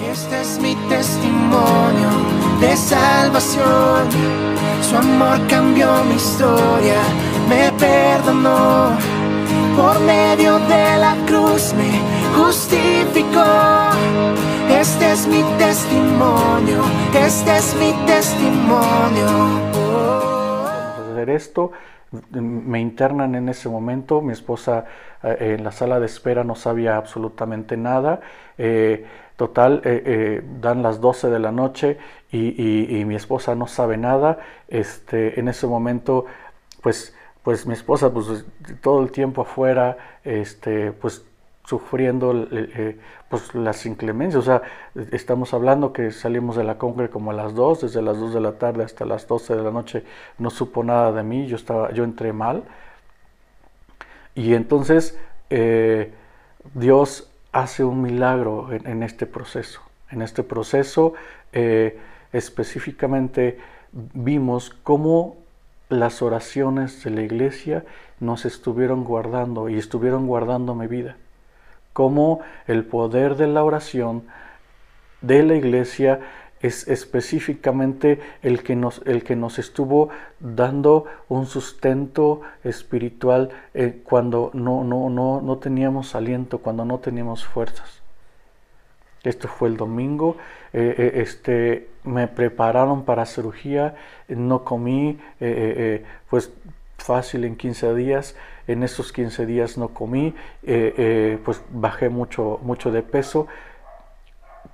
Este es mi testimonio de salvación. Su amor cambió mi historia, me perdonó. Por medio de la cruz me justificó. Este es mi testimonio, este es mi testimonio. Hacer esto, me internan en ese momento, mi esposa eh, en la sala de espera no sabía absolutamente nada. Eh, total, eh, dan las 12 de la noche y, mi esposa no sabe nada. Este, en ese momento, pues, pues mi esposa, pues todo el tiempo afuera, este, pues sufriendo eh, pues las inclemencias. O sea, estamos hablando que salimos de la congre como a las 2, desde las 2 de la tarde hasta las 12 de la noche no supo nada de mí, yo, estaba, yo entré mal. Y entonces eh, Dios hace un milagro en, este proceso. En este proceso eh, específicamente vimos cómo las oraciones de la iglesia nos estuvieron guardando y estuvieron guardando mi vida cómo el poder de la oración de la iglesia es específicamente el que nos, el que nos estuvo dando un sustento espiritual eh, cuando no, no, no, no teníamos aliento, cuando no teníamos fuerzas. Esto fue el domingo, eh, eh, este, me prepararon para cirugía, no comí, pues fácil en 15 días, en esos 15 días no comí, eh, eh, pues bajé mucho, mucho de peso.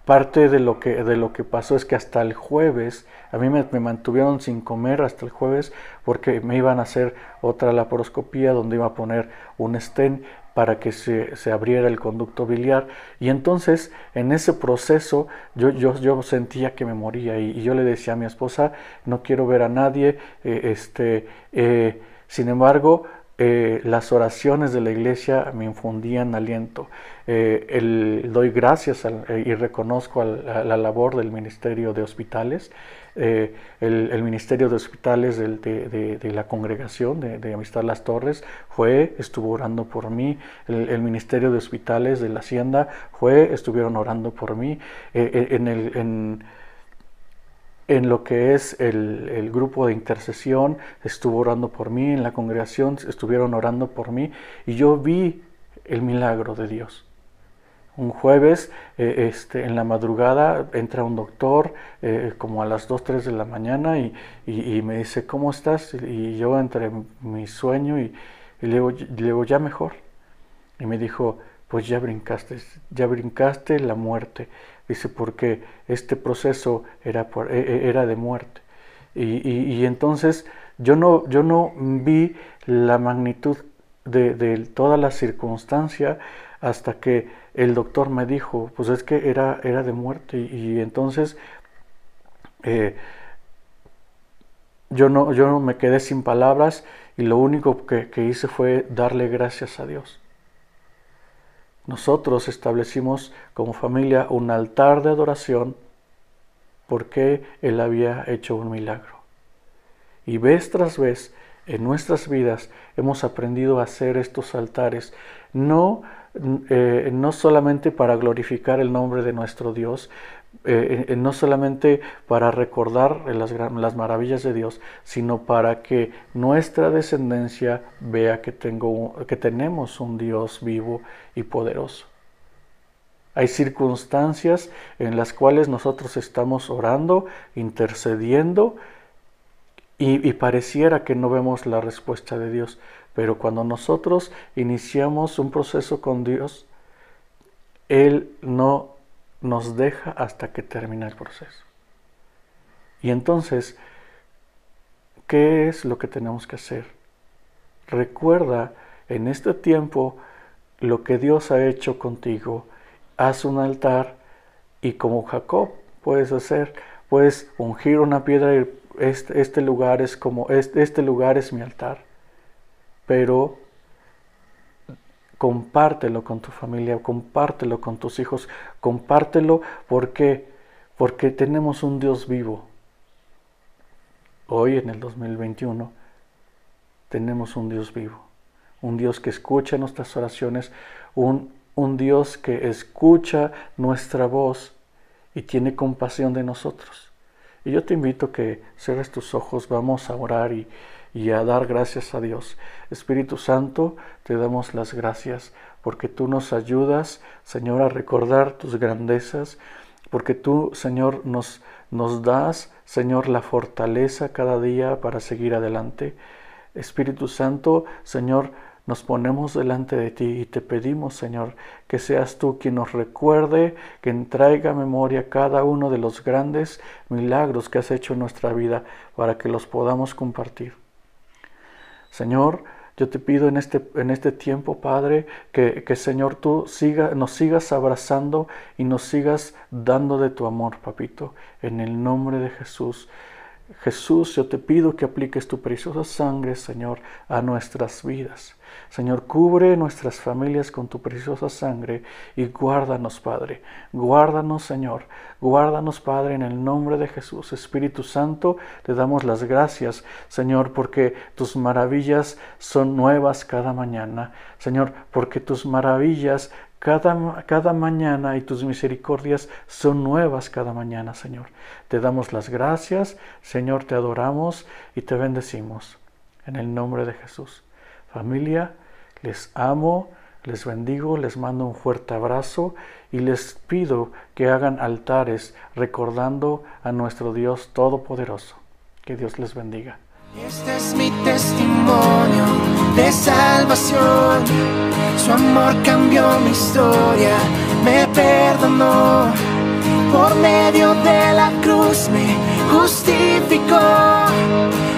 Parte de lo, que, de lo que pasó es que hasta el jueves, a mí me, mantuvieron sin comer hasta el jueves porque me iban a hacer otra laparoscopía donde iba a poner un stent para que se, se, abriera el conducto biliar. Y entonces, en ese proceso, yo, yo, yo sentía que me moría y, yo le decía a mi esposa, no quiero ver a nadie, eh, este, sin embargo, eh, las oraciones de la iglesia me infundían aliento. Eh, doy gracias eh, y reconozco la labor del Ministerio de Hospitales, el, Ministerio de Hospitales de, la congregación de, Amistad Las Torres fue, estuvo orando por mí, el, Ministerio de Hospitales de la Hacienda fue, estuvieron orando por mí, en el lo que es el, grupo de intercesión, estuvo orando por mí, en la congregación estuvieron orando por mí y yo vi el milagro de Dios. Un jueves, eh, este, en la madrugada, entra un doctor eh, como a las 2, 3 de la mañana y, me dice, ¿cómo estás? Y yo entre mi sueño y, le, digo, ya mejor. Y me dijo, pues ya brincaste, ya brincaste la muerte. Dice, porque este proceso era, e, e, era de muerte. Y, entonces yo no, yo no vi la magnitud de, toda la circunstancia hasta que el doctor me dijo, pues es que era, era de muerte. Y, entonces eh, yo, no, yo me quedé sin palabras y lo único que hice fue darle gracias a Dios. Nosotros establecimos como familia un altar de adoración porque Él había hecho un milagro. Y vez tras vez en nuestras vidas hemos aprendido a hacer estos altares, no, eh, no solamente para glorificar el nombre de nuestro Dios, eh, eh, no solamente para recordar las, las, maravillas de Dios, sino para que nuestra descendencia vea que, tengo, que tenemos un Dios vivo y poderoso. Hay circunstancias en las cuales nosotros estamos orando, intercediendo, y, pareciera que no vemos la respuesta de Dios. Pero cuando nosotros iniciamos un proceso con Dios, Él no nos deja hasta que termina el proceso. Y entonces, ¿qué es lo que tenemos que hacer? Recuerda en este tiempo lo que Dios ha hecho contigo. Haz un altar y como Jacob puedes hacer, puedes ungir una piedra y este, este lugar es como este, este lugar es mi altar. Pero compártelo con tu familia, compártelo con tus hijos, compártelo porque porque tenemos un Dios vivo. Hoy en el 2021 tenemos un Dios vivo, un Dios que escucha nuestras oraciones, un, un Dios que escucha nuestra voz y tiene compasión de nosotros. Y yo te invito a que cierres tus ojos, vamos a orar y, a dar gracias a Dios. Espíritu Santo, te damos las gracias porque tú nos ayudas, Señor, a recordar tus grandezas, porque tú, Señor, nos, nos das, Señor, la fortaleza cada día para seguir adelante. Espíritu Santo, Señor, nos ponemos delante de ti y te pedimos, Señor, que seas tú quien nos recuerde, que traiga a memoria cada uno de los grandes milagros que has hecho en nuestra vida para que los podamos compartir. Señor, yo te pido en este, en este tiempo, Padre, que, que Señor tú siga, nos sigas abrazando y nos sigas dando de tu amor, papito, en el nombre de Jesús. Jesús, yo te pido que apliques tu preciosa sangre, Señor, a nuestras vidas. Señor, cubre nuestras familias con tu preciosa sangre y guárdanos, Padre. Guárdanos, Señor. Guárdanos, Padre, en el nombre de Jesús. Espíritu Santo, te damos las gracias, Señor, porque tus maravillas son nuevas cada mañana. Señor, porque tus maravillas cada, cada, mañana y tus misericordias son nuevas cada mañana, Señor. Te damos las gracias, Señor, te adoramos y te bendecimos. En el nombre de Jesús. Familia, les amo, les bendigo, les mando un fuerte abrazo y les pido que hagan altares recordando a nuestro Dios Todopoderoso. Que Dios les bendiga. Este es mi testimonio de salvación. Su amor cambió mi historia, me perdonó. Por medio de la cruz me justificó.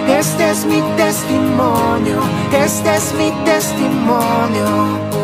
Este es mi testimonio, este es mi testimonio.